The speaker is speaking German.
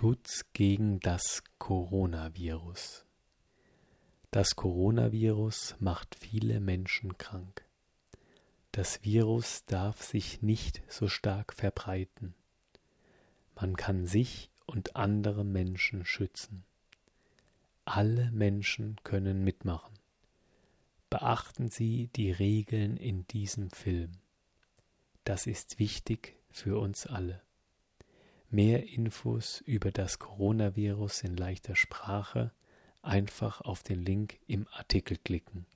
Schutz gegen das Coronavirus. Das Coronavirus macht viele Menschen krank. Das Virus darf sich nicht so stark verbreiten. Man kann sich und andere Menschen schützen. Alle Menschen können mitmachen. Beachten Sie die Regeln in diesem Film. Das ist wichtig für uns alle. Mehr Infos über das Coronavirus in leichter Sprache einfach auf den Link im Artikel klicken.